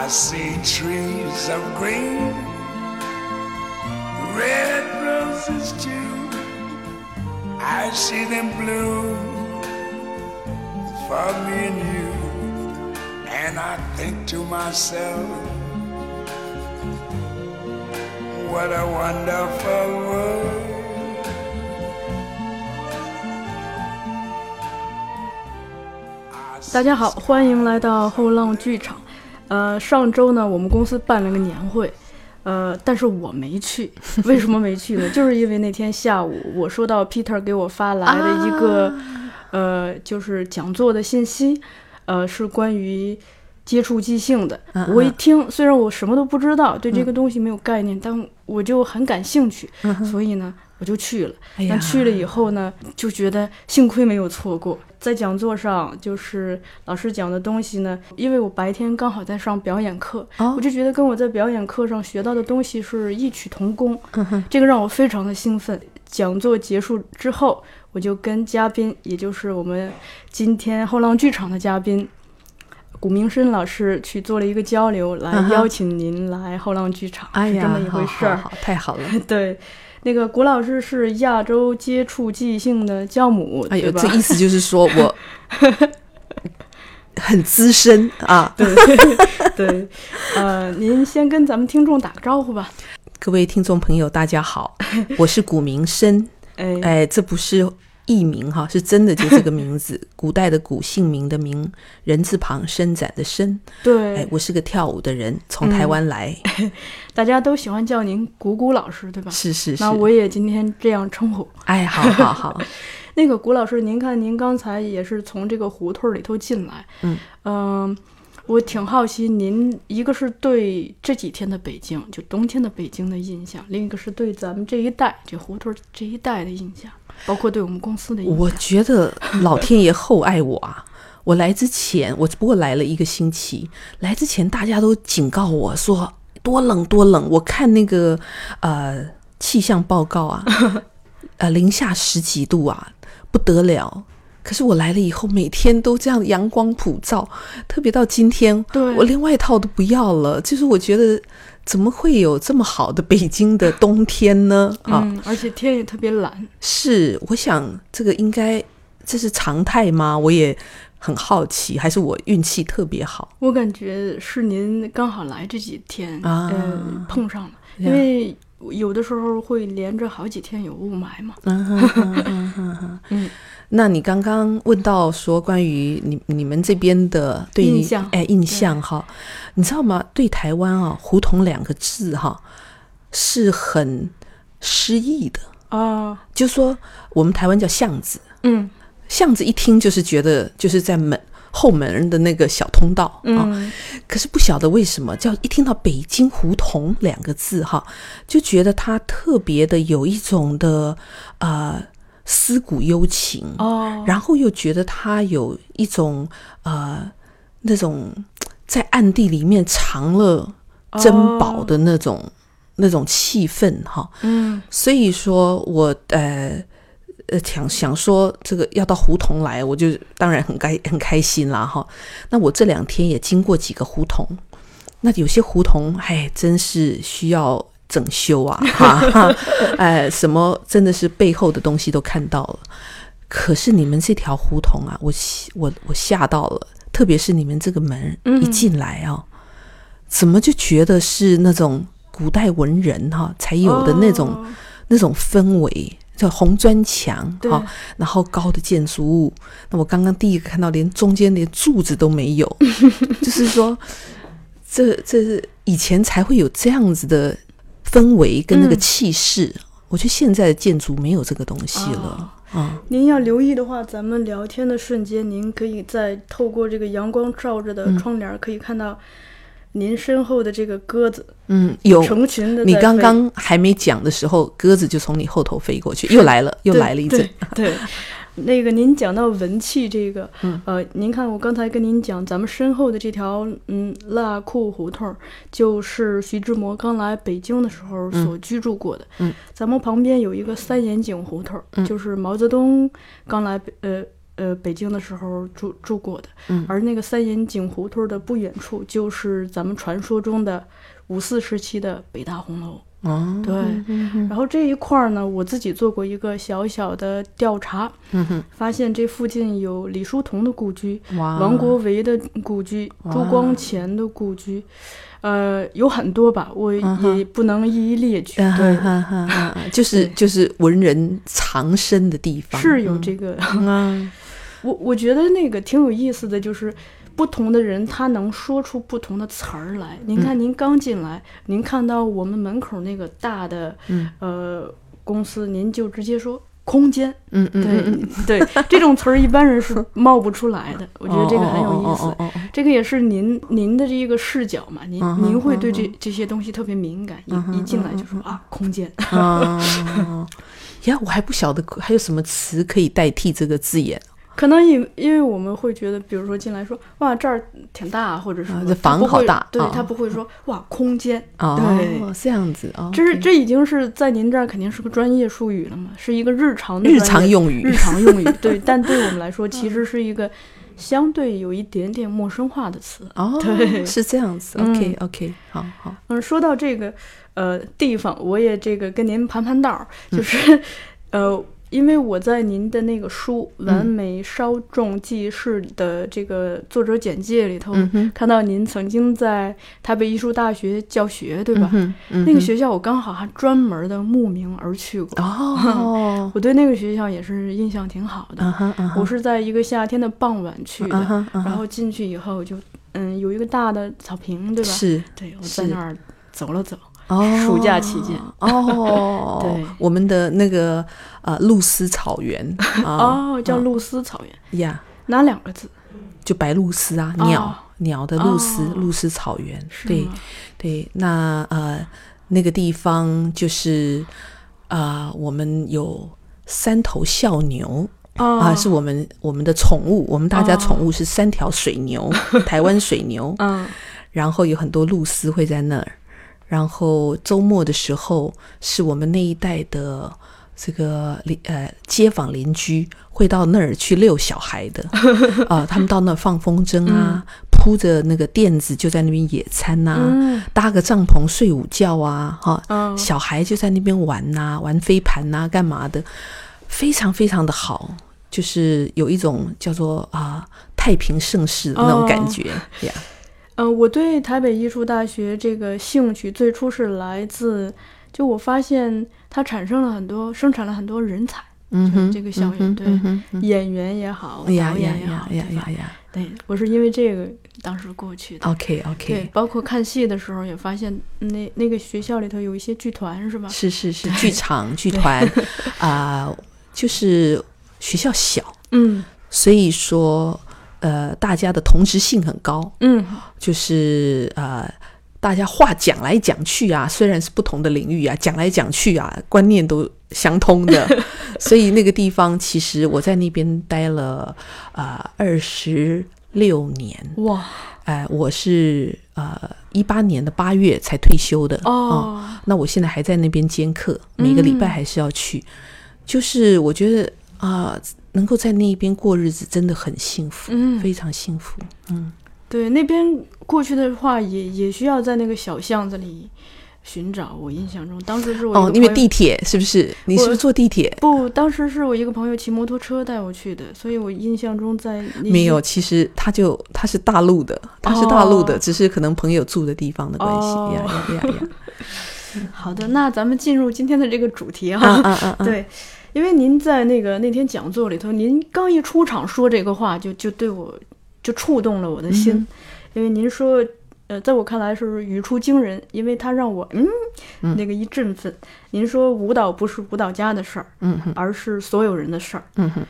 I see trees of green, red roses too. I see them bloom for me and you. And I think to myself, what a wonderful world. 大家好，欢迎来到后浪剧场。 呃，上周呢，我们公司办了个年会，呃，但是我没去。为什么没去呢？就是因为那天下午，我收到 Peter 给我发来的一个，呃，就是讲座的信息，呃，是关于接触即兴的。我一听，虽然我什么都不知道，对这个东西没有概念，但我就很感兴趣，所以呢，我就去了。但去了以后呢，就觉得幸亏没有错过。在讲座上，就是老师讲的东西呢，因为我白天刚好在上表演课，我就觉得跟我在表演课上学到的东西是异曲同工，这个让我非常的兴奋。讲座结束之后，我就跟嘉宾，也就是我们今天后浪剧场的嘉宾古明生老师去做了一个交流，来邀请您来后浪剧场，是这么一回事儿。太好了，对。那个古老师是亚洲接触即兴的教母，哎呦，这意思就是说我 很资深啊。对对，呃，您先跟咱们听众打个招呼吧。各位听众朋友，大家好，我是古明生。哎哎，这不是。艺名哈是真的就这个名字，古代的古姓名的名，人字旁伸展的伸。对，哎，我是个跳舞的人，从台湾来，大家都喜欢叫您古古老师，对吧？是是是。那我也今天这样称呼。哎，好好好。那个古老师，您看您刚才也是从这个胡同里头进来，嗯嗯。我挺好奇，您一个是对这几天的北京，就冬天的北京的印象，另一个是对咱们这一代这胡同这一代的印象，包括对我们公司的。我觉得老天爷厚爱我啊！我来之前，我只不过来了一个星期，来之前大家都警告我说多冷多冷。我看那个呃气象报告啊，呃零下十几度啊，不得了。可是我来了以后，每天都这样阳光普照，特别到今天，我连外套都不要了。就是我觉得，怎么会有这么好的北京的冬天呢？啊，而且天也特别蓝。是，我想这个应该这是常态吗？我也很好奇，还是我运气特别好？我感觉是您刚好来这几天啊碰上了，因为有的时候会连着好几天有雾霾嘛。嗯。那你刚刚问到说关于你你们这边的对印象，哎，印象哈，你知道吗？对台湾啊，胡同两个字哈是很诗意的啊。就说我们台湾叫巷子，嗯，巷子一听就是觉得就是在门后门的那个小通道啊。可是不晓得为什么叫一听到北京胡同两个字哈，就觉得它特别的有一种的啊。思古幽情哦，然后又觉得他有一种呃那种在暗地里面藏了珍宝的那种那种气氛哈，嗯，所以说我呃呃想想说这个要到胡同来，我就当然很开 很开心啦哈。那我这两天也经过几个胡同，那有些胡同哎真是需要。整修啊，哈，哎，什么真的是背后的东西都看到了。可是你们这条胡同啊，我我我吓到了，特别是你们这个门一进来啊，怎么就觉得是那种古代文人哈才有的那种那种氛围，叫红砖墙哈，然后高的建筑物。那我刚刚第一个看到，连中间连柱子都没有，就是说，这这是以前才会有这样子的。氛围跟那个气势，我觉得现在的建筑没有这个东西了啊。您要留意的话，咱们聊天的瞬间，您可以在透过这个阳光照着的窗帘，可以看到您身后的这个鸽子。嗯，有成群的。你刚刚还没讲的时候，鸽子就从你后头飞过去，又来了，又来了一阵。对。那个，您讲到文气这个，呃，您看我刚才跟您讲，咱们身后的这条，嗯，腊库胡同，就是徐志摩刚来北京的时候所居住过的。嗯，咱们旁边有一个三眼井胡同，就是毛泽东刚来，呃，呃北京的时候住住过的。嗯，而那个三眼井胡同的不远处，就是咱们传说中的五四时期的北大红楼。哦，对，然后这一块儿呢，我自己做过一个小小的调查，发现这附近有李叔同的故居，王国维的故居，朱光潜的故居，呃，有很多吧，我也不能一一列举。对，就是就是文人藏身的地方，是有这个。我我觉得那个挺有意思的就是。不同的人，他能说出不同的词儿来。您看，您刚进来，您看到我们门口那个大的呃公司，您就直接说空间。嗯嗯，对对，这种词儿一般人是冒不出来的。我觉得这个很有意思。这个也是您您的这个视角嘛，您您会对这这些东西特别敏感，一一进来就说啊，空间。呀，我还不晓得还有什么词可以代替这个字眼。可能因因为我们会觉得，比如说进来说哇这儿挺大，或者是这房好大，对他不会说 哇空间，对这样子啊，这是这已经是在您这儿肯定是个专业术语了嘛，是一个日常的日常用语，日常用语 对，但对我们来说其实是一个相对有一点点陌生化的词哦，对，是这样子，OK OK，好好，嗯，说到这个呃地方，我也这个跟您盘盘道，就是 呃。因为我在您的那个书《完美稍纵即逝》的这个作者简介里头，看到您曾经在台北艺术大学教学，对吧？那个学校我刚好还专门的慕名而去过。哦，我对那个学校也是印象挺好的。我是在一个夏天的傍晚去的，然后进去以后就嗯有一个大的草坪，对吧？是，对，我在那儿走了走。哦，暑假期间。哦，对，我们的那个呃露丝草原哦，叫露丝草原。呀，哪两个字？就白露丝啊，鸟鸟的露丝，露丝草原，对对，那呃那个地方就是啊，我们有三头笑牛啊，是我们我们的宠物，我们大家宠物是三条水牛，台湾水牛，嗯，然后有很多露丝会在那儿。然后周末的时候，是我们那一带的这个邻呃街坊邻居会到那儿去遛小孩的。啊，他们到那儿放风筝啊，铺着那个垫子就在那边野餐呐，搭个帐篷睡午觉啊，哈，小孩就在那边玩呐，玩飞盘呐，干嘛的，非常非常的好，就是有一种叫做啊太平盛世的那种感觉呀。嗯，我对台北艺术大学这个兴趣最初是来自，就我发现它产生了很多，生产了很多人才。嗯哼，这个校园对演员也好，导演也好，呀呀呀，对我是因为这个当时过去的。OK OK，对，包括看戏的时候也发现，那那个学校里头有一些剧团，是吧？是是是，剧场 剧团 啊，就是学校小，嗯，所以说。呃，大家的同质性很高，嗯，就是呃，大家话讲来讲去啊，虽然是不同的领域啊，讲来讲去啊，观念都相通的，所以那个地方其实我在那边待了啊二十六年，哇，哎，我是呃一八年的八月才退休的。哦，那我现在还在那边兼课，每个礼拜还是要去，就是我觉得啊。能够在那一边过日子真的很幸福，嗯，非常幸福，嗯，对，那边过去的话也也需要在那个小巷子里寻找。我印象中，当时是我哦，因为地铁是不是？你是不是坐地铁？不，当时是我一个朋友骑摩托车带我去的，所以我印象中在没有。其实他就他是大陆的，他是大陆的，只是可能朋友住的地方的关系呀呀呀呀。好的，那咱们进入今天的这个主题哈，对。因为您在那个那天讲座里头，您刚一出场说这个话，就就对我就触动了我的心。因为您说，呃，在我看来是语出惊人，因为他让我嗯那个一振奋。您说舞蹈不是舞蹈家的事儿，嗯而是所有人的事儿，嗯哼，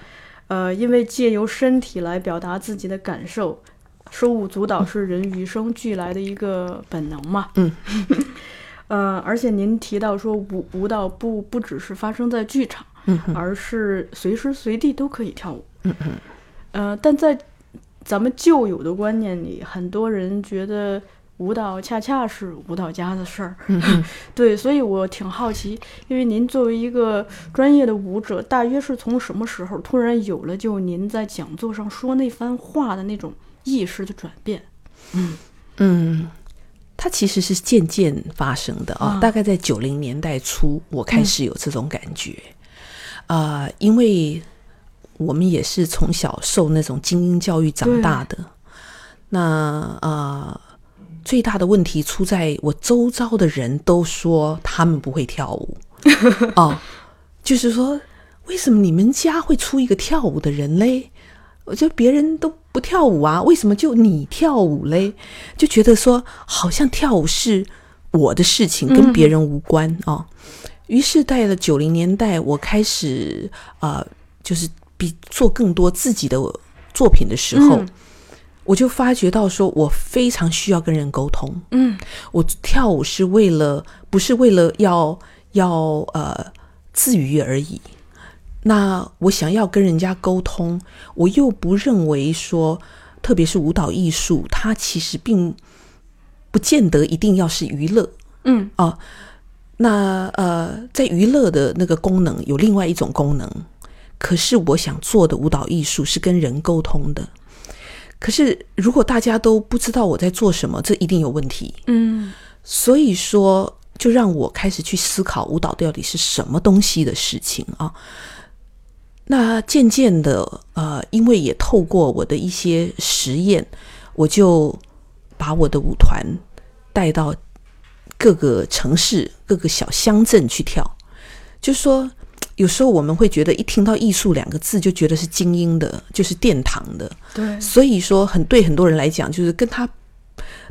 呃，因为借由身体来表达自己的感受，手舞足蹈是人与生俱来的一个本能嘛，嗯，呃，而且您提到说舞舞蹈不不只是发生在剧场。而是随时随地都可以跳舞。嗯嗯，呃，但在咱们旧有的观念里，很多人觉得舞蹈恰恰是舞蹈家的事儿。对，所以我挺好奇，因为您作为一个专业的舞者，大约是从什么时候突然有了就您在讲座上说那番话的那种意识的转变？嗯嗯。它其实是渐渐发生的啊，大概在九零年代初，我开始有这种感觉啊，因为我们也是从小受那种精英教育长大的，那啊，最大的问题出在我周遭的人都说他们不会跳舞 哦，就是说为什么你们家会出一个跳舞的人嘞？我觉得别人都不跳舞啊，为什么就你跳舞嘞？就觉得说好像跳舞是我的事情，跟别人无关啊。于是，在了九零年代，我开始啊，就是比做更多自己的作品的时候，我就发觉到说，我非常需要跟人沟通。嗯，我跳舞是为了，不是为了要要呃自娱而已。那我想要跟人家沟通，我又不认为说，特别是舞蹈艺术，它其实并不见得一定要是娱乐。嗯，哦，那呃，在娱乐的那个功能有另外一种功能，可是我想做的舞蹈艺术是跟人沟通的。可是如果大家都不知道我在做什么，这一定有问题。嗯，所以说，就让我开始去思考舞蹈到底是什么东西的事情啊。那渐渐的，呃，因为也透过我的一些实验，我就把我的舞团带到各个城市、各个小乡镇去跳。就说有时候我们会觉得，一听到艺术两个字，就觉得是精英的，就是殿堂的。对，所以说很对很多人来讲，就是跟他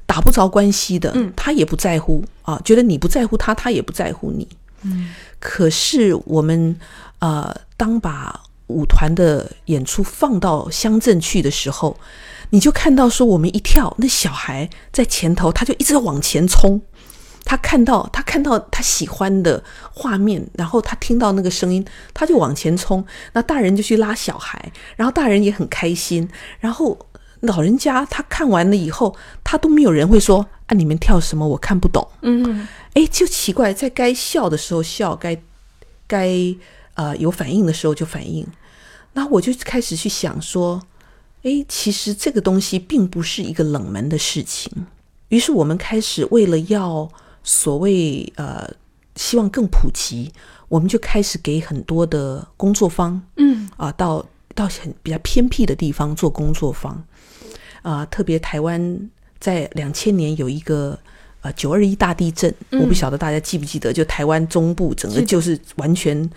打不着关系的，他也不在乎啊，觉得你不在乎他，他也不在乎你。嗯，可是我们呃，当把舞团的演出放到乡镇去的时候，你就看到说，我们一跳，那小孩在前头，他就一直往前冲。他看到他看到他喜欢的画面，然后他听到那个声音，他就往前冲。那大人就去拉小孩，然后大人也很开心。然后老人家他看完了以后，他都没有人会说：“啊，你们跳什么？我看不懂。”嗯，哎，就奇怪，在该笑的时候笑，该该呃有反应的时候就反应。那我就开始去想说，哎，其实这个东西并不是一个冷门的事情。于是我们开始为了要所谓呃，希望更普及，我们就开始给很多的工作坊，嗯啊，到到很比较偏僻的地方做工作坊，啊，特别台湾在两千年有一个呃九二一大地震，我不晓得大家记不记得，就台湾中部整个就是完全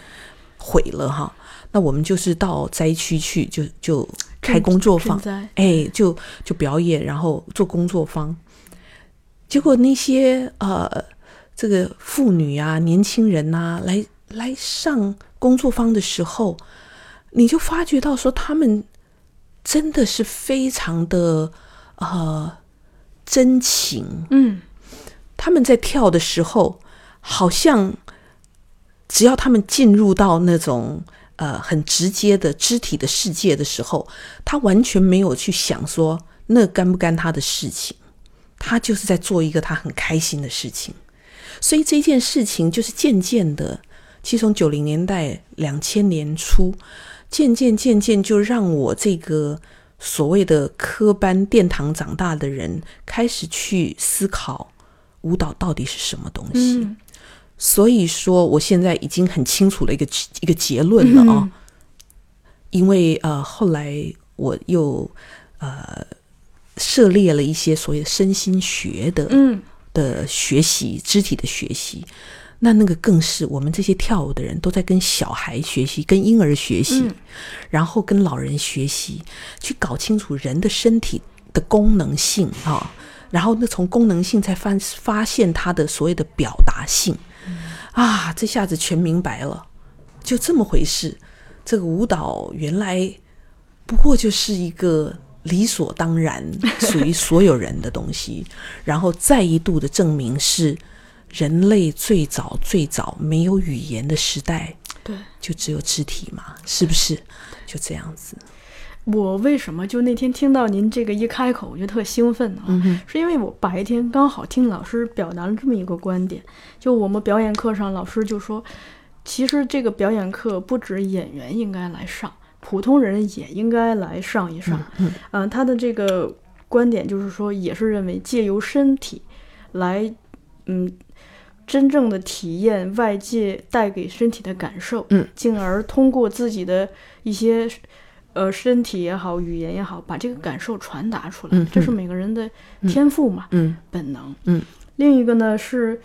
毁了哈。那我们就是到灾区去，就就开工作坊，哎，就就表演，然后做工作坊。结果那些呃，这个妇女啊、年轻人呐，来来上工作坊的时候，你就发觉到说，他们真的是非常的呃真情。嗯，他们在跳的时候，好像只要他们进入到那种。呃，很直接的肢体的世界的时候，他完全没有去想说那干不干他的事情，他就是在做一个他很开心的事情。所以这件事情就是渐渐的，其实从九零年代、两千年初，渐渐渐渐就让我这个所谓的科班殿堂长大的人，开始去思考舞蹈到底是什么东西。所以说，我现在已经很清楚了一个一个结论了啊，因为呃，后来我又呃涉猎了一些所谓的身心学的嗯。的学习，肢体的学习，那那个更是我们这些跳舞的人都在跟小孩学习，跟婴儿学习，然后跟老人学习，去搞清楚人的身体的功能性啊，然后那从功能性才发发现他的所谓的表达性。啊，这下子全明白了，就这么回事。这个舞蹈原来不过就是一个理所当然属于所有人的东西，然后再一度的证明是人类最早最早没有语言的时代，对，就只有肢体嘛，是不是？就这样子。我为什么就那天听到您这个一开口我就特兴奋呢？是因为我白天刚好听老师表达了这么一个观点，就我们表演课上老师就说，其实这个表演课不止演员应该来上，普通人也应该来上一上。嗯，他的这个观点就是说，也是认为借由身体来，嗯，真正的体验外界带给身体的感受，嗯，进而通过自己的一些。呃，身体也好，语言也好，把这个感受传达出来，这是每个人的天赋嘛，嗯本能。嗯，另一个呢是，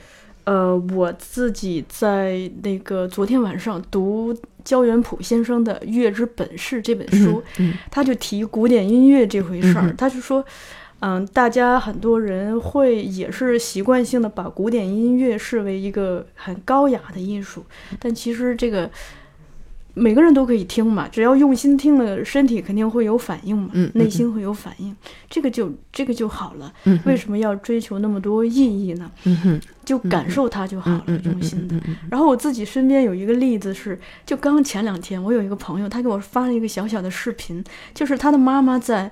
呃，我自己在那个昨天晚上读焦元溥先生的《乐之本事》这本书，他就提古典音乐这回事儿，他就说，嗯，大家很多人会也是习惯性的把古典音乐视为一个很高雅的艺术，但其实这个。每个人都可以听嘛，只要用心听了，身体肯定会有反应嘛，内心会有反应，这个就这个就好了。为什么要追求那么多意义呢？就感受它就好了，用心的。然后我自己身边有一个例子是，就刚前两天，我有一个朋友，他给我发了一个小小的视频，就是他的妈妈在。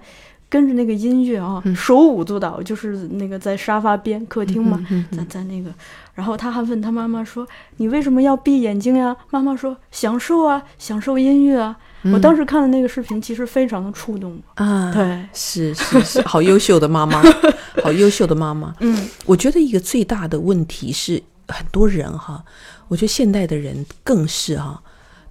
跟着那个音乐啊，手舞足蹈，就是那个在沙发边客厅嘛，在在那个，然后他还问他妈妈说：“你为什么要闭眼睛呀？”妈妈说：“享受啊，享受音乐啊。”我当时看的那个视频，其实非常的触动啊。对，是是是，好优秀的妈妈，好优秀的妈妈。嗯，我觉得一个最大的问题是，很多人哈，我觉得现代的人更是哈，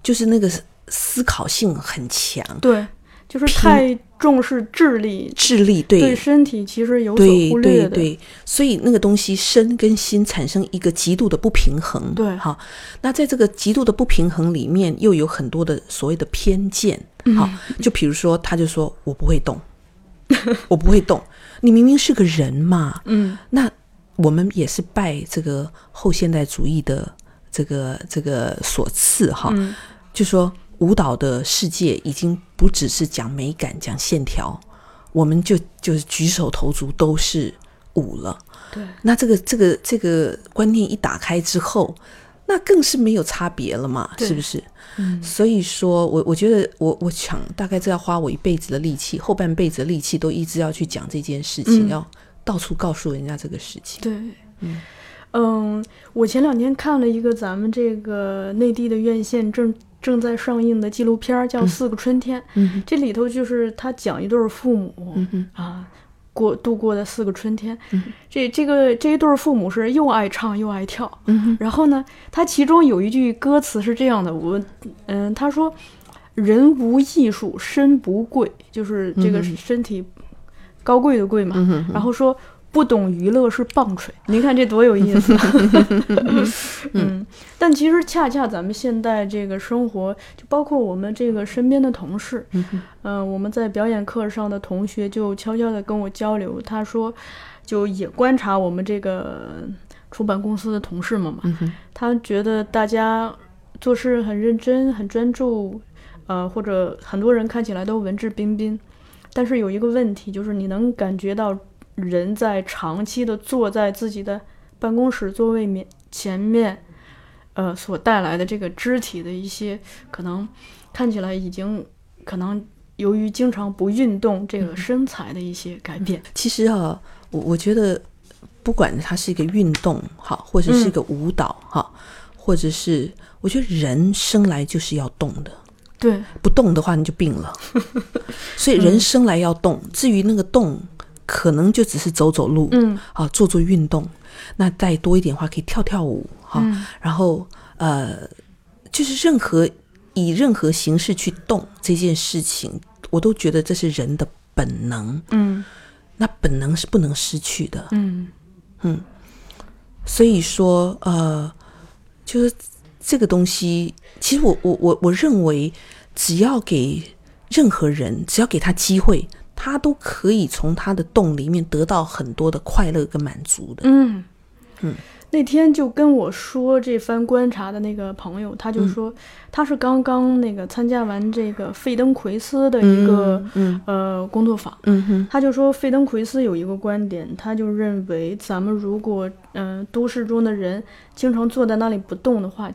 就是那个思考性很强。对。就是太重视智力，智力对对身体其实有所忽略的，对对对，所以那个东西身跟心产生一个极度的不平衡，对好，那在这个极度的不平衡里面，又有很多的所谓的偏见，好，就比如说，他就说我不会动，我不会动，你明明是个人嘛，嗯，那我们也是拜这个后现代主义的这个这个所赐哈，就说。舞蹈的世界已经不只是讲美感、讲线条，我们就就是举手投足都是舞了。对，那这个这个这个观念一打开之后，那更是没有差别了嘛？是不是？嗯。所以说我我觉得我我想大概这要花我一辈子的力气，后半辈子的力气都一直要去讲这件事情，要到处告诉人家这个事情。对，嗯嗯，我前两天看了一个咱们这个内地的院线正。正在上映的纪录片叫《四个春天》，这里头就是他讲一对父母啊过度过的四个春天。这这个这一对父母是又爱唱又爱跳。然后呢，他其中有一句歌词是这样的：我嗯，他说人无艺术身不贵，就是这个身体高贵的贵嘛。然后说。不懂娱乐是棒槌，您看这多有意思。嗯，但其实恰恰咱们现在这个生活，就包括我们这个身边的同事，嗯，我们在表演课上的同学就悄悄的跟我交流，他说，就也观察我们这个出版公司的同事们嘛，他觉得大家做事很认真、很专注，呃，或者很多人看起来都文质彬彬，但是有一个问题，就是你能感觉到。人在长期的坐在自己的办公室座位面前面，呃，所带来的这个肢体的一些可能看起来已经可能由于经常不运动，这个身材的一些改变。其实啊，我我觉得不管它是一个运动哈，或者是一个舞蹈哈，或者是我觉得人生来就是要动的，对，不动的话你就病了。所以人生来要动，至于那个动。可能就只是走走路，嗯，啊，做做运动，那再多一点的话，可以跳跳舞，哈，然后呃，就是任何以任何形式去动这件事情，我都觉得这是人的本能，嗯，那本能是不能失去的，嗯。嗯，所以说呃，就是这个东西，其实我我我我认为，只要给任何人，只要给他机会。他都可以从他的洞里面得到很多的快乐跟满足的。嗯。嗯，那天就跟我说这番观察的那个朋友，他就说他是刚刚那个参加完这个费登奎斯的一个呃工作坊。嗯哼，他就说费登奎斯有一个观点，他就认为咱们如果嗯都市中的人经常坐在那里不动的话，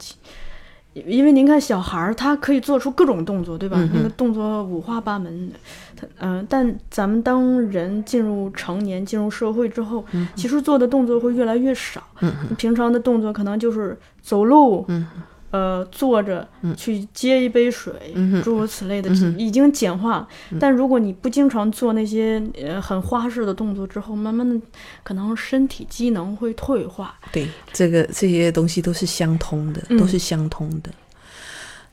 因为您看小孩儿，他可以做出各种动作，对吧？那个动作五花八门的，他嗯，但咱们当人进入成年、进入社会之后，其实做的动作会越来越少。嗯，平常的动作可能就是走路。嗯。呃，坐着去接一杯水，诸如此类的，已经简化。但如果你不经常做那些呃很花式的动作之后，慢慢的，可能身体机能会退化。对，这个这些东西都是相通的，都是相通的。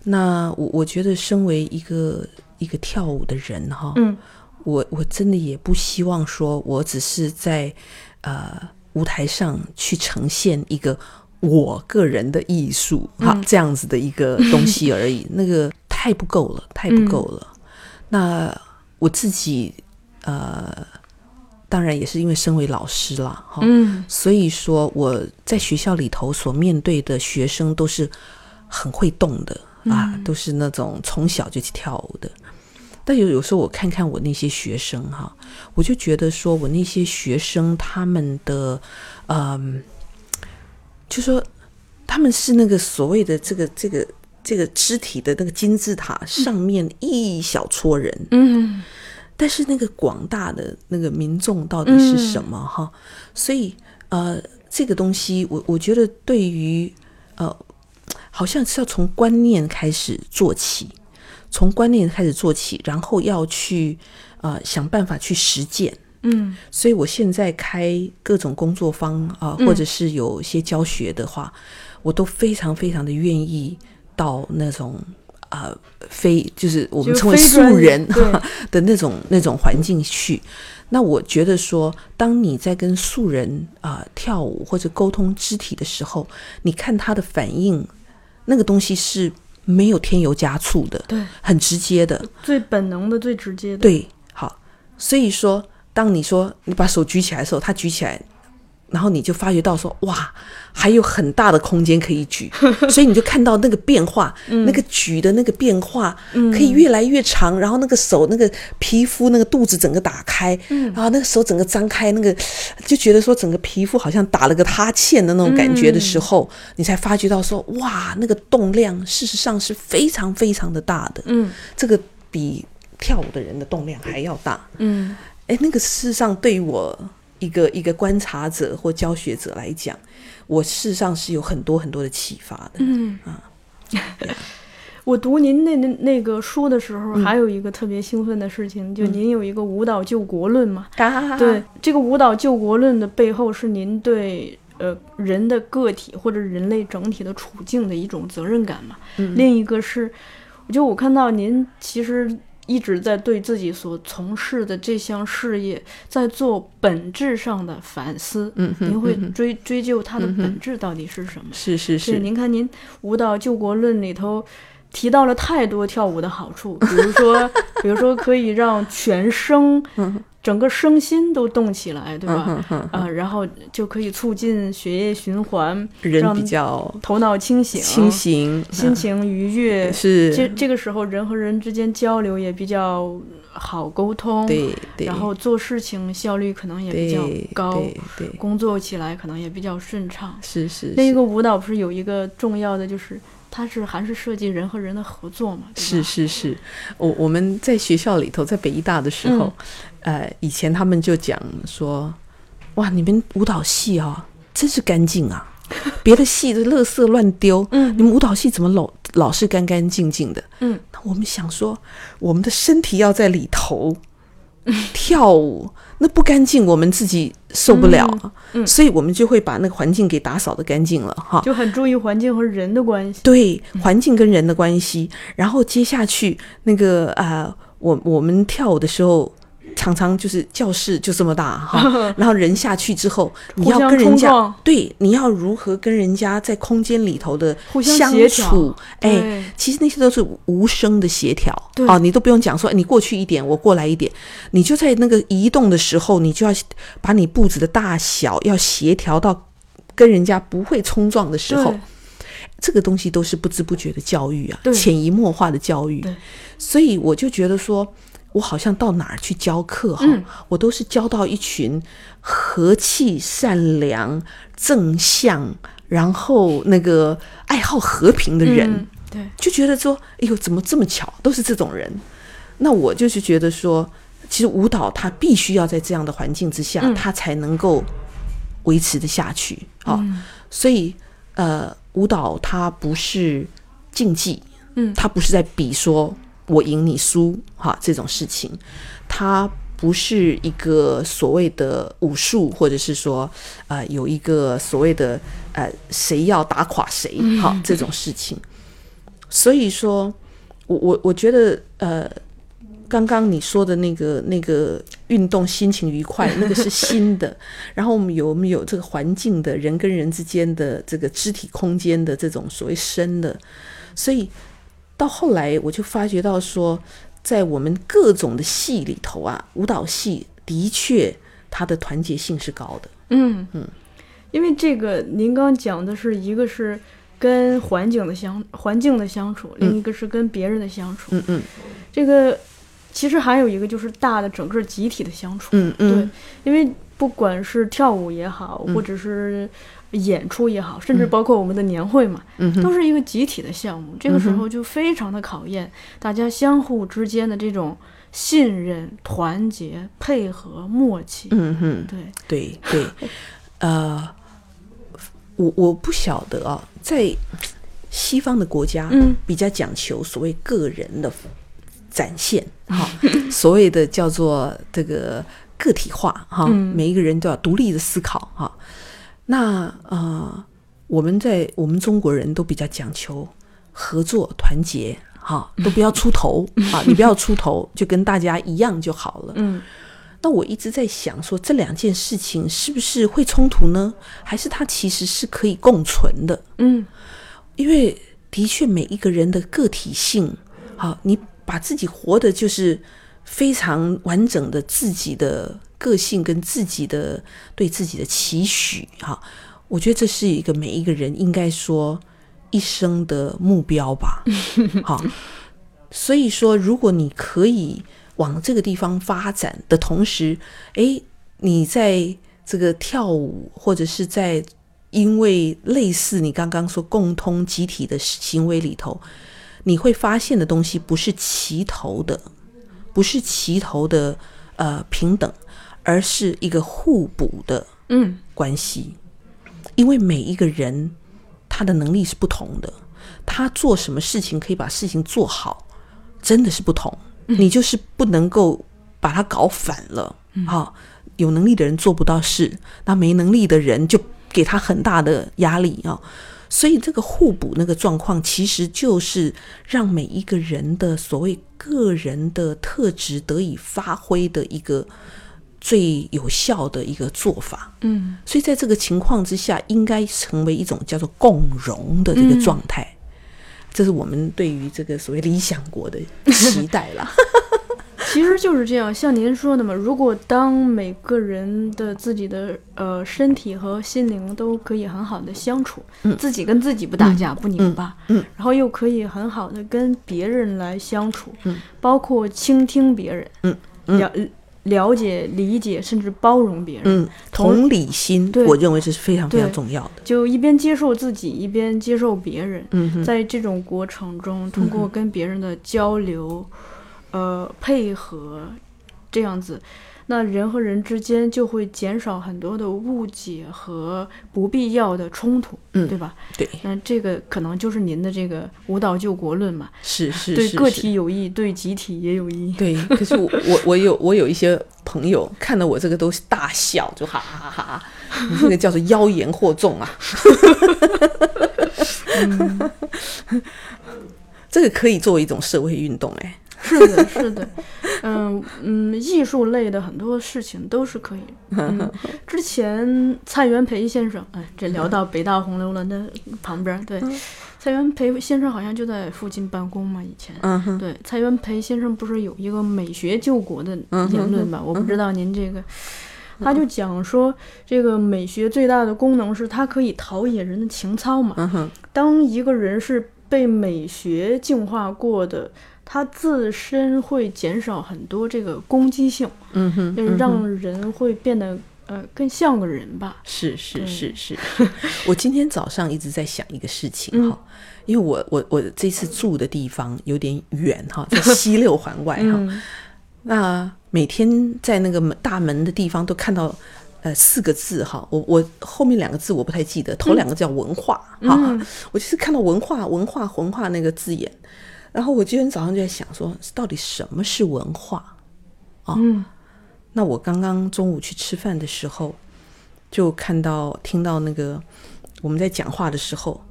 那我我觉得，身为一个一个跳舞的人哈，嗯，我我真的也不希望说我只是在呃舞台上去呈现一个。我个人的艺术，哈，这样子的一个东西而已，那个太不够了，太不够了。那我自己，呃，当然也是因为身为老师啦，哈，所以说我在学校里头所面对的学生都是很会动的啊，都是那种从小就去跳舞的。但有有时候我看看我那些学生哈，我就觉得说我那些学生他们的，嗯。就说他们是那个所谓的这个这个这个肢体的那个金字塔上面一小撮人，嗯，但是那个广大的那个民众到底是什么哈？所以呃，这个东西我我觉得对于呃，好像是要从观念开始做起，从观念开始做起，然后要去呃想办法去实践。嗯，所以我现在开各种工作坊啊，或者是有一些教学的话，我都非常非常的愿意到那种啊非就是我们称为素人 的那种那种环境去。那我觉得说，当你在跟素人啊跳舞或者沟通肢体的时候，你看他的反应，那个东西是没有添油加醋的，对，很直接的，最本能的、最直接的。对，好，所以说。当你说你把手举起来的时候，他举起来，然后你就发觉到说哇，还有很大的空间可以举，所以你就看到那个变化，那个举的那个变化可以越来越长，然后那个手那个皮肤那个肚子整个打开，然后那个手整个张开，那个就觉得说整个皮肤好像打了个哈欠的那种感觉的时候，你才发觉到说哇，那个动量事实上是非常非常的大的，嗯，这个比跳舞的人的动量还要大，嗯。哎，那个事实上对于我一个一个观察者或教学者来讲，我事实上是有很多很多的启发的。嗯啊，我读您那那那个书的时候，还有一个特别兴奋的事情，就您有一个舞蹈救国论嘛？对，这个舞蹈救国论的背后是您对呃人的个体或者人类整体的处境的一种责任感嘛？另一个是，就我看到您其实。一直在对自己所从事的这项事业在做本质上的反思。嗯，您会追追究它的本质到底是什么？是是是。您看，您《舞蹈救国论》里头提到了太多跳舞的好处，比如说，比如说可以让全身。整个身心都动起来，对吧？啊，然后就可以促进血液循环，人比较头脑清醒，清醒，心情愉悦。是这这个时候，人和人之间交流也比较好沟通，对，然后做事情效率可能也比较高，对，工作起来可能也比较顺畅。是是。那一个舞蹈不是有一个重要的就是。它是还是涉及人和人的合作嘛？是是是，我我们在学校里头，在北医大的时候，呃，以前他们就讲说，哇，你们舞蹈系啊，真是干净啊，别的系的垃圾乱丢，嗯，你们舞蹈系怎么老老是干干净净的？嗯，那我们想说，我们的身体要在里头。跳舞那不干净，我们自己受不了，嗯，所以我们就会把那个环境给打扫的干净了，哈，就很注意环境和人的关系，对，环境跟人的关系，然后接下去那个啊，我我们跳舞的时候。常常就是教室就这么大哈，然后人下去之后，你要跟人家对，你要如何跟人家在空间里头的相处？哎，其实那些都是无声的协调哦，你都不用讲说，你过去一点，我过来一点，你就在那个移动的时候，你就要把你步子的大小要协调到跟人家不会冲撞的时候，这个东西都是不知不觉的教育啊，潜移默化的教育。所以我就觉得说。我好像到哪儿去教课哈，我都是教到一群和气、善良、正向，然后那个爱好和平的人，对，就觉得说，哎呦，怎么这么巧，都是这种人。那我就是觉得说，其实舞蹈它必须要在这样的环境之下，它才能够维持的下去啊。所以，呃，舞蹈它不是竞技，嗯，它不是在比说我赢你输哈这种事情，它。不是一个所谓的武术，或者是说，呃，有一个所谓的呃，谁要打垮谁，哈这种事情。所以说，我我我觉得，呃，刚刚你说的那个那个运动心情愉快，那个是新的。然后我们有我们有这个环境的人跟人之间的这个肢体空间的这种所谓深的，所以到后来我就发觉到说。在我们各种的戏里头啊，舞蹈戏的确它的团结性是高的。嗯嗯，因为这个您刚讲的是一个是跟环境的相环境的相处，另一个是跟别人的相处。嗯嗯，这个其实还有一个就是大的整个集体的相处。嗯嗯，对，因为不管是跳舞也好，或者是。演出也好，甚至包括我们的年会嘛，都是一个集体的项目。这个时候就非常的考验大家相互之间的这种信任、团结、配合、默契。嗯哼，对对对，呃，我我不晓得啊，在西方的国家，嗯，比较讲求所谓个人的展现，哈，所谓的叫做这个个体化，哈，每一个人都要独立的思考，哈。那呃，我们在我们中国人都比较讲求合作团结，哈，都不要出头啊，你不要出头，就跟大家一样就好了。嗯，那我一直在想说，这两件事情是不是会冲突呢？还是它其实是可以共存的？嗯，因为的确每一个人的个体性，好，你把自己活的就是非常完整的自己的。个性跟自己的对自己的期许，哈，我觉得这是一个每一个人应该说一生的目标吧，好，所以说，如果你可以往这个地方发展的同时，哎，你在这个跳舞或者是在因为类似你刚刚说共通集体的行为里头，你会发现的东西不是齐头的，不是齐头的，呃，平等。而是一个互补的嗯关系，因为每一个人他的能力是不同的，他做什么事情可以把事情做好，真的是不同。你就是不能够把它搞反了啊！有能力的人做不到事，那没能力的人就给他很大的压力啊！所以这个互补那个状况，其实就是让每一个人的所谓个人的特质得以发挥的一个。最有效的一个做法，嗯，所以在这个情况之下，应该成为一种叫做共荣的这个状态，这是我们对于这个所谓理想国的期待啦。其实就是这样，像您说的嘛，如果当每个人的自己的呃身体和心灵都可以很好的相处，自己跟自己不打架不拧巴，嗯，然后又可以很好的跟别人来相处，嗯，包括倾听别人，嗯，了。了解、理解，甚至包容别人，嗯，同理心，我认为这是非常非常重要的。就一边接受自己，一边接受别人。嗯，在这种过程中，通过跟别人的交流，呃，配合，这样子。那人和人之间就会减少很多的误解和不必要的冲突，嗯，对吧？对，那这个可能就是您的这个舞蹈救国论嘛？是 是，对个体有益，对集体也有益。对，可是我我我有我有一些朋友看到我这个都是大笑，就哈哈哈哈，你这个叫做妖言惑众啊！这个可以作为一种社会运动，哎。是的，是的，嗯嗯，艺术类的很多事情都是可以。嗯，之前蔡元培先生，哎，这聊到北大红楼轮的旁边，对，蔡元培先生好像就在附近办公嘛，以前。嗯对，蔡元培先生不是有一个美学救国的言论吧？我不知道您这个，他就讲说，这个美学最大的功能是它可以陶冶人的情操嘛。嗯当一个人是被美学净化过的。它自身会减少很多这个攻击性，嗯哼，就是让人会变得呃更像个人吧。是是是是，我今天早上一直在想一个事情哈，因为我我我这次住的地方有点远哈，在西六环外哈，那每天在那个门大门的地方都看到。呃，四个字哈，我我后面两个字我不太记得，头两个叫文化哈，我就是看到文化文化文化那个字眼，然后我今天早上就在想说，到底什么是文化啊？那我刚刚中午去吃饭的时候，就看到听到那个我们在讲话的时候，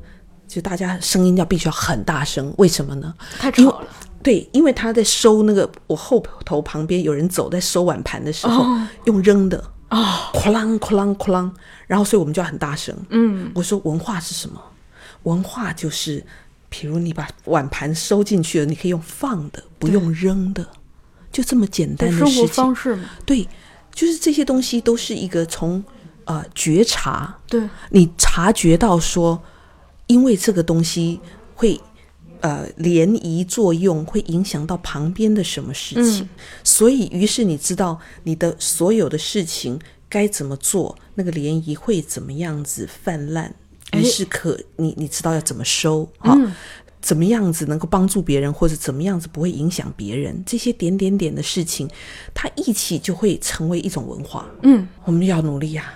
就大家声音要必须要很大声，为什么呢？太吵了。对，因为他在收那个我后头旁边有人走在收碗盘的时候用扔的。啊，哐啷哐啷哐啷，然后所以我们就要很大声。嗯，我说文化是什么？文化就是，比如你把碗盘收进去了，你可以用放的，不用扔的，就这么简单的生活方式嘛。对，就是这些东西都是一个从呃觉察，对你察觉到说，因为这个东西会。呃，涟漪作用会影响到旁边的什么事情，所以于是你知道你的所有的事情该怎么做，那个涟漪会怎么样子泛滥，于是可你你知道要怎么收哈，怎么样子能够帮助别人，或者怎么样子不会影响别人，这些点点点的事情，它一起就会成为一种文化。嗯，我们要努力 呀。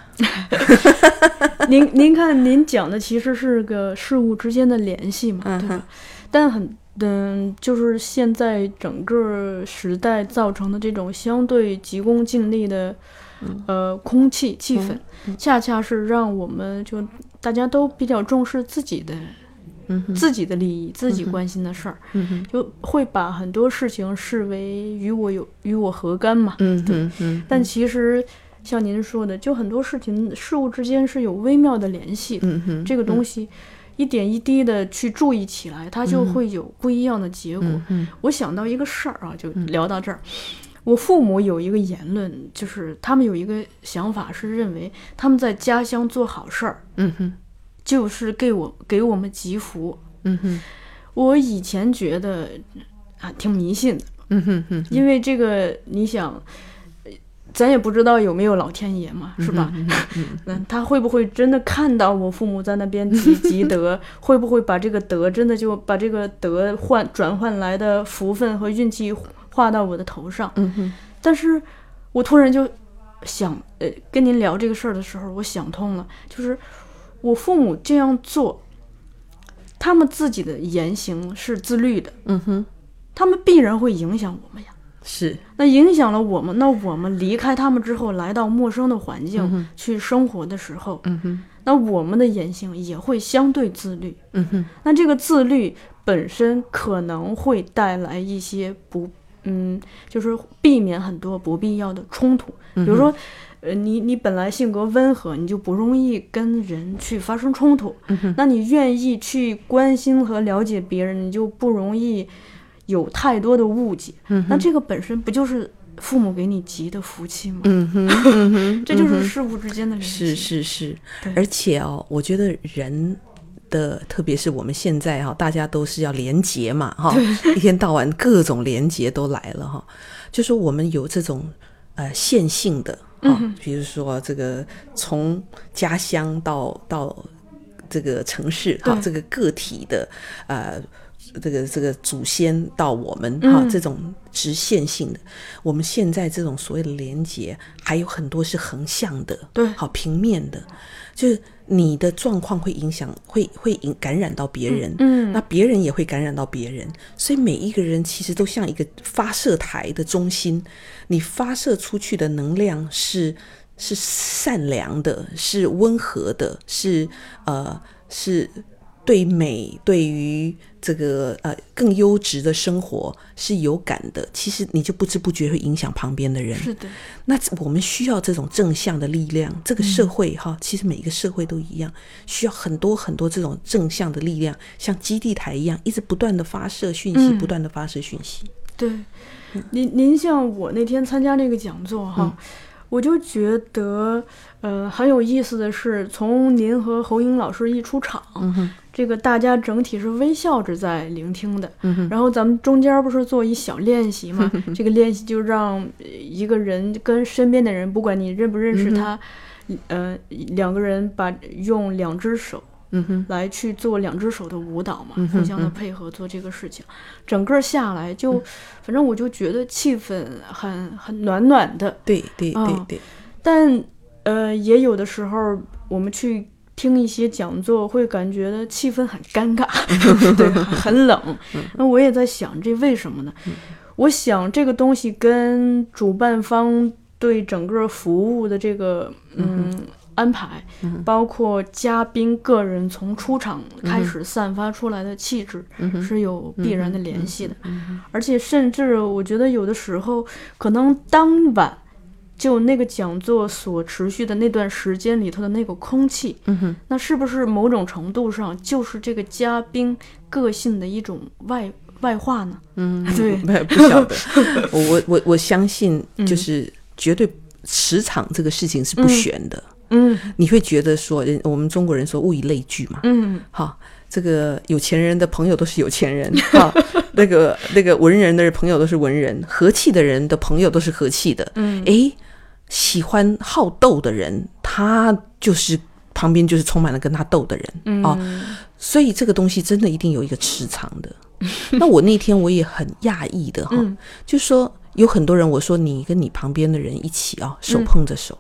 您您看，您讲的其实是个事物之间的联系嘛，对吧？但很嗯，就是现在整个时代造成的这种相对急功近利的呃空气气氛，恰恰是让我们就大家都比较重视自己的自己的利益、自己关心的事儿，就会把很多事情视为与我有与我何干嘛。嗯嗯嗯。但其实像您说的，就很多事情事物之间是有微妙的联系的。嗯哼，这个东西。一点一滴的去注意起来，它就会有不一样的结果。我想到一个事儿啊，就聊到这儿。我父母有一个言论，就是他们有一个想法，是认为他们在家乡做好事儿，嗯哼，就是给我给我们积福。嗯哼，我以前觉得啊，挺迷信的。嗯哼哼，因为这个，你想。咱也不知道有没有老天爷嘛，是吧？嗯，他会不会真的看到我父母在那边积 积德？会不会把这个德真的就把这个德换转换来的福分和运气画到我的头上？嗯哼。但是我突然就想，呃，跟您聊这个事儿的时候，我想通了，就是我父母这样做，他们自己的言行是自律的。嗯哼。他们必然会影响我们呀。是，那影响了我们。那我们离开他们之后，来到陌生的环境去生活的时候，嗯哼，那我们的言行也会相对自律。嗯哼，那这个自律本身可能会带来一些不，嗯，就是避免很多不必要的冲突。比如说，呃，你你本来性格温和，你就不容易跟人去发生冲突。那你愿意去关心和了解别人，你就不容易。有太多的误解，那这个本身不就是父母给你积的福气吗？嗯哼，这就是事物之间的联系。是是是，而且哦，我觉得人的，特别是我们现在哈，大家都是要廉洁嘛，哈，一天到晚各种廉洁都来了哈。就说我们有这种呃线性的啊，比如说这个从家乡到到这个城市哈，这个个体的呃。这个这个祖先到我们哈，这种直线性的，我们现在这种所谓的连接，还有很多是横向的，对，好平面的，就是你的状况会影响，会会影感染到别人，嗯，那别人也会感染到别人，所以每一个人其实都像一个发射台的中心，你发射出去的能量是是善良的，是温和的，是呃是。对美，对于这个呃更优质的生活是有感的。其实你就不知不觉会影响旁边的人。是的，那我们需要这种正向的力量。这个社会哈，其实每一个社会都一样，需要很多很多这种正向的力量，像基地台一样，一直不断的发射讯息，不断的发射讯息。对，您您像我那天参加那个讲座哈。我就觉得，呃，很有意思的是，从您和侯英老师一出场，嗯这个大家整体是微笑着在聆听的。然后咱们中间不是做一小练习嘛？这个练习就让一个人跟身边的人，不管你认不认识他，呃，两个人把用两只手。嗯哼，来去做两只手的舞蹈嘛，互相的配合做这个事情，整个下来就，反正我就觉得气氛很很暖暖的。对对对对。但呃，也有的时候我们去听一些讲座，会感觉的气氛很尴尬，对，很冷。那我也在想，这为什么呢？我想这个东西跟主办方对整个服务的这个嗯。安排，包括嘉宾个人从出场开始散发出来的气质是有必然的联系的，而且甚至我觉得有的时候可能当晚就那个讲座所持续的那段时间里头的那个空气，嗯哼那是不是某种程度上就是这个嘉宾个性的一种外外化呢？嗯，对，不晓得，我我我相信就是绝对磁场这个事情是不悬的。嗯，你会觉得说，人我们中国人说物以类聚嘛，嗯，好，这个有钱人的朋友都是有钱人，哈，那个那个文人的朋友都是文人，和气的人的朋友都是和气的，嗯，哎，喜欢好斗的人，他就是旁边就是充满了跟他斗的人，啊，所以这个东西真的一定有一个磁场的。那我那天我也很讶异的哈，就说有很多人，我说你跟你旁边的人一起啊，手碰着手。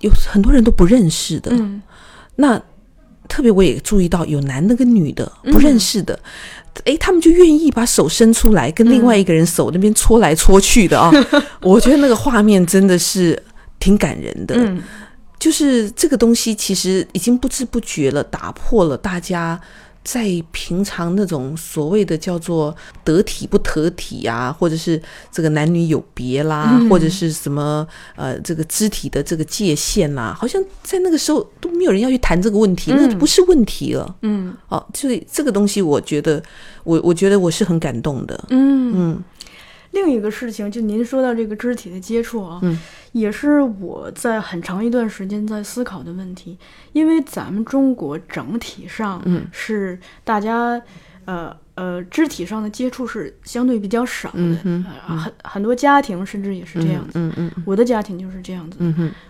有很多人都不认识的，那特别我也注意到有男的跟女的不认识的，哎，他们就愿意把手伸出来跟另外一个人手那边搓来搓去的啊，我觉得那个画面真的是挺感人的，就是这个东西其实已经不知不觉了，打破了大家。在平常那种所谓的叫做得体不得体啊，或者是这个男女有别啦，或者是什么呃这个肢体的这个界限啦，好像在那个时候都没有人要去谈这个问题，那不是问题了。嗯，哦，所以这个东西，我觉得我我觉得我是很感动的。嗯嗯。另一个事情，就您说到这个肢体的接触啊，也是我在很长一段时间在思考的问题。因为咱们中国整体上是大家，呃。呃，肢体上的接触是相对比较少的，很很多家庭甚至也是这样子。嗯嗯，我的家庭就是这样子。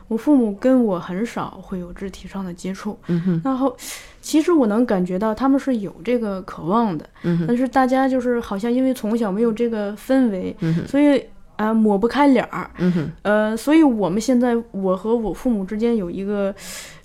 我父母跟我很少会有肢体上的接触。然后其实我能感觉到他们是有这个渴望的。嗯但是大家就是好像因为从小没有这个氛围，所以啊抹不开脸儿。嗯，呃，所以我们现在我和我父母之间有一个。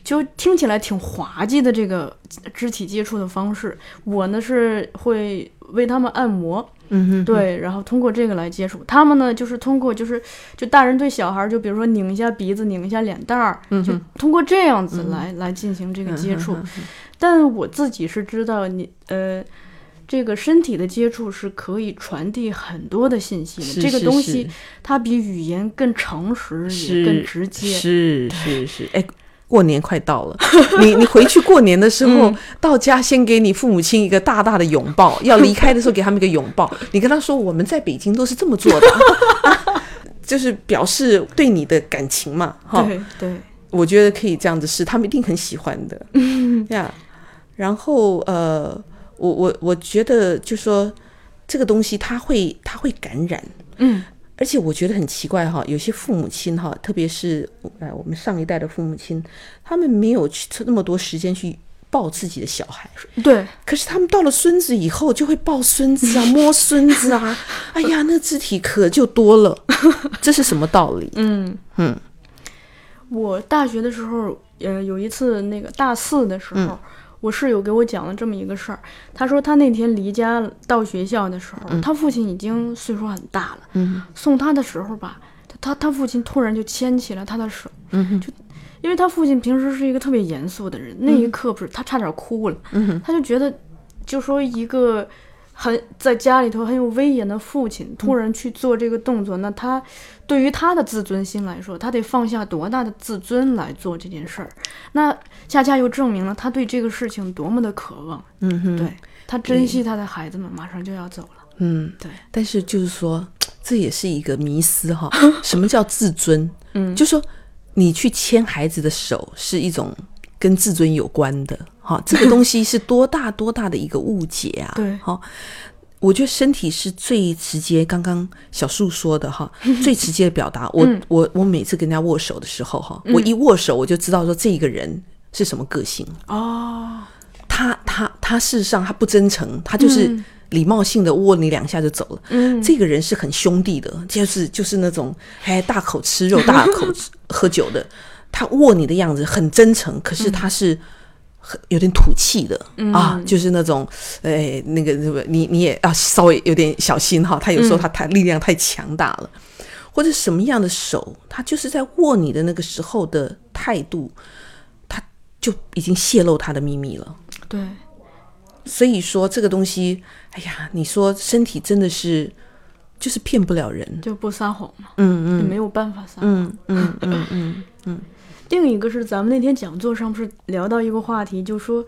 就听起来挺滑稽的这个肢体接触的方式，我呢是会为他们按摩，嗯哼，对，然后通过这个来接触。他们呢，就是通过就是就大人对小孩，就比如说拧一下鼻子，拧一下脸蛋儿，就通过这样子来来进行这个接触。但我自己是知道，你呃，这个身体的接触是可以传递很多的信息的，这个东西它比语言更诚实也更直接，是是是，哎。过年快到了，你你回去过年的时候，到家先给你父母亲一个大大的拥抱，要离开的时候给他们一个拥抱。你跟他说，我们在北京都是这么做的，就是表示对你的感情嘛。哈，对对，我觉得可以这样子试，他们一定很喜欢的。嗯呀，然后呃，我我我觉得就说这个东西，它会它会感染。嗯。而且我觉得很奇怪哈，有些父母亲哈，特别是哎我们上一代的父母亲，他们没有去那么多时间去抱自己的小孩。对。可是他们到了孙子以后，就会抱孙子啊，摸孙子啊，哎呀，那肢体可就多了。这是什么道理？嗯嗯。我大学的时候，呃，有一次那个大四的时候。我室友给我讲了这么一个事儿，他说他那天离家到学校的时候，他父亲已经岁数很大了，送他的时候吧，他他父亲突然就牵起了他的手，就因为他父亲平时是一个特别严肃的人，那一刻不是他差点哭了，他就觉得就说一个。很在家里头很有威严的父亲突然去做这个动作，那他对于他的自尊心来说，他得放下多大的自尊来做这件事儿？那恰恰又证明了他对这个事情多么的渴望。嗯哼，对他珍惜他的孩子们，马上就要走了。嗯，对。但是就是说，这也是一个迷思哈。什么叫自尊？嗯，就说你去牵孩子的手是一种跟自尊有关的。哈，这个东西是多大多大的一个误解啊！对，好，我觉得身体是最直接。刚刚小树说的哈，最直接的表达。我我我每次跟人家握手的时候哈，我一握手我就知道说这个人是什么个性哦。他他他事实上他不真诚，他就是礼貌性的握你两下就走了。嗯，这个人是很兄弟的，就是就是那种还大口吃肉、大口 喝酒的。他握你的样子很真诚，可是他是很有点土气的啊，就是那种哎，那个什么，你你也要稍微有点小心哈。他有时候他太力量太强大了，或者什么样的手，他就是在握你的那个时候的态度，他就已经泄露他的秘密了。对，所以说这个东西，哎呀，你说身体真的是就是骗不了人，就不撒谎嘛，嗯嗯，没有办法撒谎，嗯嗯嗯嗯嗯。另一个是咱们那天讲座上不是聊到一个话题，就说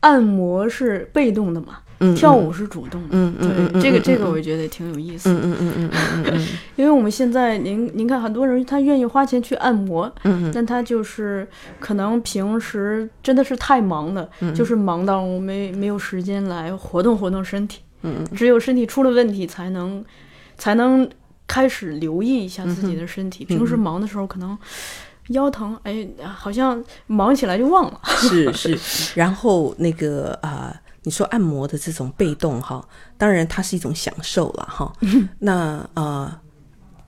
按摩是被动的嘛，跳舞是主动的。嗯嗯对，这个这个我觉得挺有意思。嗯嗯嗯嗯嗯嗯。因为我们现在您您看，很多人他愿意花钱去按摩，嗯但他就是可能平时真的是太忙了，就是忙到没没有时间来活动活动身体。嗯只有身体出了问题，才能才能开始留意一下自己的身体。平时忙的时候可能。腰疼，哎，好像忙起来就忘了。是是，然后那个啊，你说按摩的这种被动哈，当然它是一种享受了哈。那呃，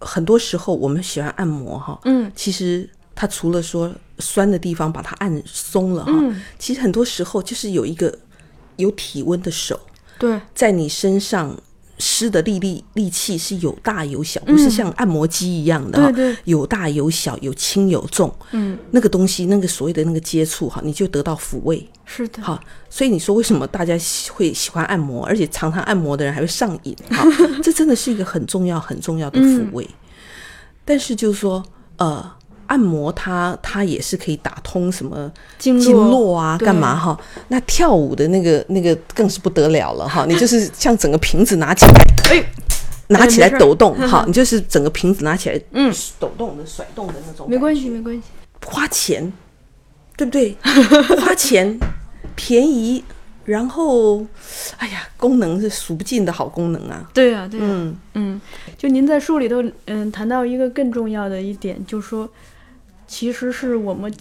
很多时候我们喜欢按摩哈，嗯，其实它除了说酸的地方把它按松了哈，其实很多时候就是有一个有体温的手，对，在你身上。施的力力力气是有大有小，不是像按摩机一样的哈，有大有小，有轻有重。嗯，那个东西，那个所谓的那个接触哈，你就得到抚慰。是的，好，所以你说为什么大家会喜欢按摩，而且常常按摩的人还会上瘾？哈，这真的是一个很重要很重要的抚慰。但是就是说，呃。按摩它它也是可以打通什么经络啊，干嘛哈？那跳舞的那个那个更是不得了了哈！你就是像整个瓶子拿起来，哎，拿起来抖动哈，你就是整个瓶子拿起来，嗯，抖动的甩动的那种。没关系没关系，花钱对不对？花钱便宜，然后哎呀，功能是数不尽的好功能啊！对啊对啊，嗯嗯，就您在书里头嗯谈到一个更重要的一点，就是说。其实是我们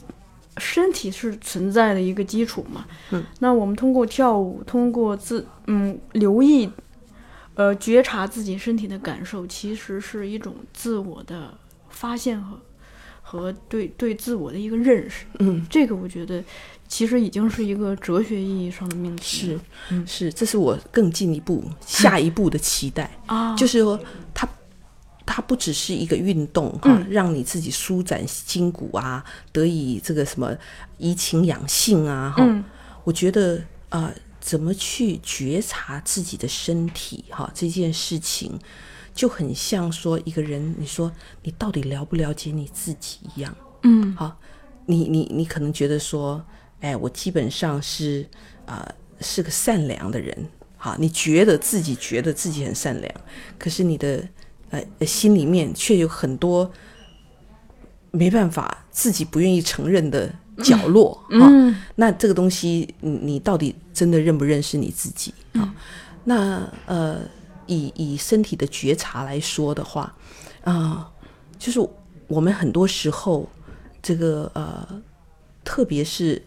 身体是存在的一个基础嘛，嗯，那我们通过跳舞，通过自嗯留意，呃觉察自己身体的感受，其实是一种自我的发现和和对对自我的一个认识，嗯，这个我觉得其实已经是一个哲学意义上的命题，是，嗯。是，这是我更进一步下一步的期待。啊，就是说他。它不只是一个运动哈，让你自己舒展筋骨啊，得以这个什么怡情养性啊哈。我觉得啊，怎么去觉察自己的身体哈，这件事情就很像说一个人，你说你到底了不了解你自己一样。嗯，好，你你你可能觉得说，哎，我基本上是啊是个善良的人，好，你觉得自己觉得自己很善良，可是你的。呃，心里面却有很多没办法自己不愿意承认的角落啊。那这个东西，你你到底真的认不认识你自己啊？那呃，以以身体的觉察来说的话，啊，就是我们很多时候这个呃，特别是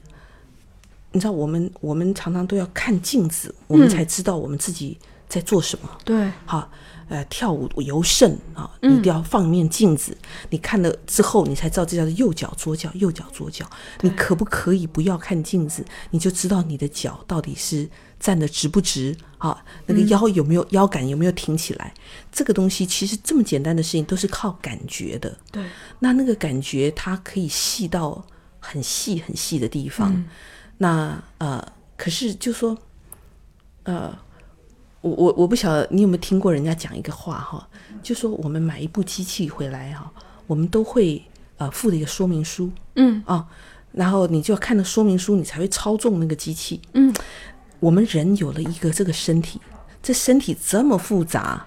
你知道，我们我们常常都要看镜子，我们才知道我们自己在做什么。对，好。呃，跳舞尤甚啊！你一定要放一面镜子，你看了之后，你才知道这叫做右脚左脚，右脚左脚。你可不可以不要看镜子，你就知道你的脚到底是站的直不直啊？那个腰有没有腰杆有没有挺起来？这个东西其实这么简单的事情都是靠感觉的。对，那那个感觉它可以细到很细很细的地方。那呃，可是就说呃。我我我不晓得你有没有听过人家讲一个话哈，就说我们买一部机器回来哈，我们都会呃附的一个说明书，嗯。啊，然后你就要看了说明书，你才会操纵那个机器，嗯，我们人有了一个这个身体，这身体这么复杂，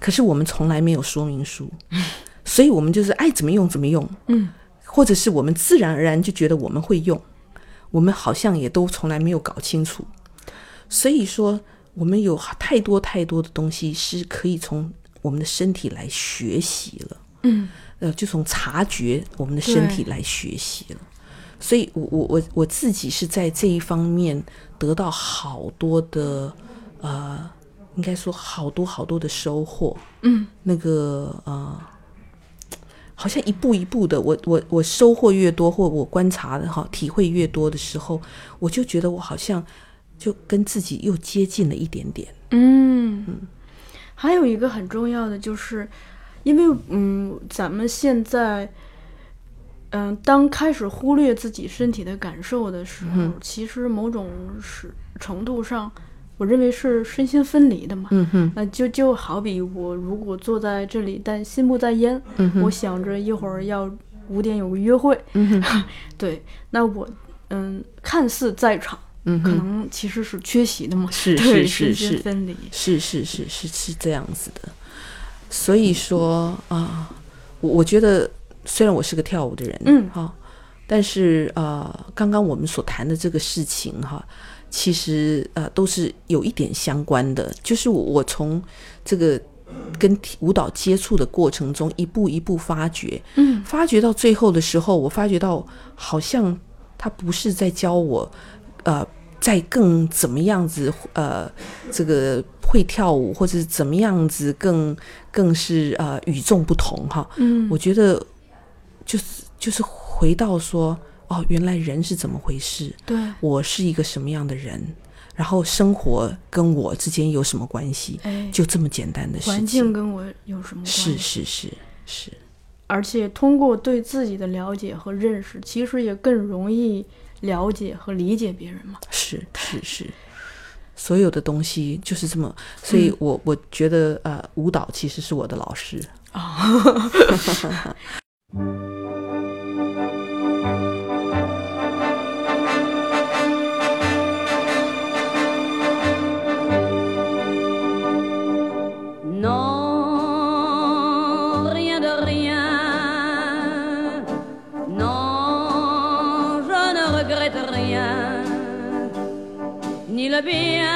可是我们从来没有说明书，所以我们就是爱怎么用怎么用，嗯，或者是我们自然而然就觉得我们会用，我们好像也都从来没有搞清楚。所以说，我们有太多太多的东西是可以从我们的身体来学习了。嗯，呃，就从察觉我们的身体来学习了。所以，我我我我自己是在这一方面得到好多的，呃，应该说好多好多的收获。嗯，那个呃，好像一步一步的，我我我收获越多，或我观察的哈，体会越多的时候，我就觉得我好像就跟自己又接近了一点点。嗯嗯，还有一个很重要的就是，因为嗯，咱们现在。嗯，当开始忽略自己身体的感受的时候，其实某种是程度上，我认为是身心分离的嘛。嗯哼，那就就好比我如果坐在这里，但心不在焉，我想着一会儿要五点有个约会。嗯哼，对，那我嗯，看似在场，嗯，可能其实是缺席的嘛。是是是是分离，是是是是是这样子的。所以说啊，我我觉得。虽然我是个跳舞的人，嗯，哈，但是呃，刚刚我们所谈的这个事情哈，其实呃都是有一点相关的。就是我我从这个跟舞蹈接触的过程中，一步一步发掘，嗯，发掘到最后的时候，我发觉到好像他不是在教我，呃，在更怎么样子，呃，这个会跳舞或者是怎么样子更更是呃与众不同哈，嗯，我觉得。就是就是回到说哦，原来人是怎么回事？对，我是一个什么样的人？然后生活跟我之间有什么关系？哎，就这么简单的事情。环境跟我有什么关系？是是是是。而且通过对自己的了解和认识，其实也更容易了解和理解别人嘛。是是是，所有的东西就是这么。所以我我觉得呃，舞蹈其实是我的老师啊。la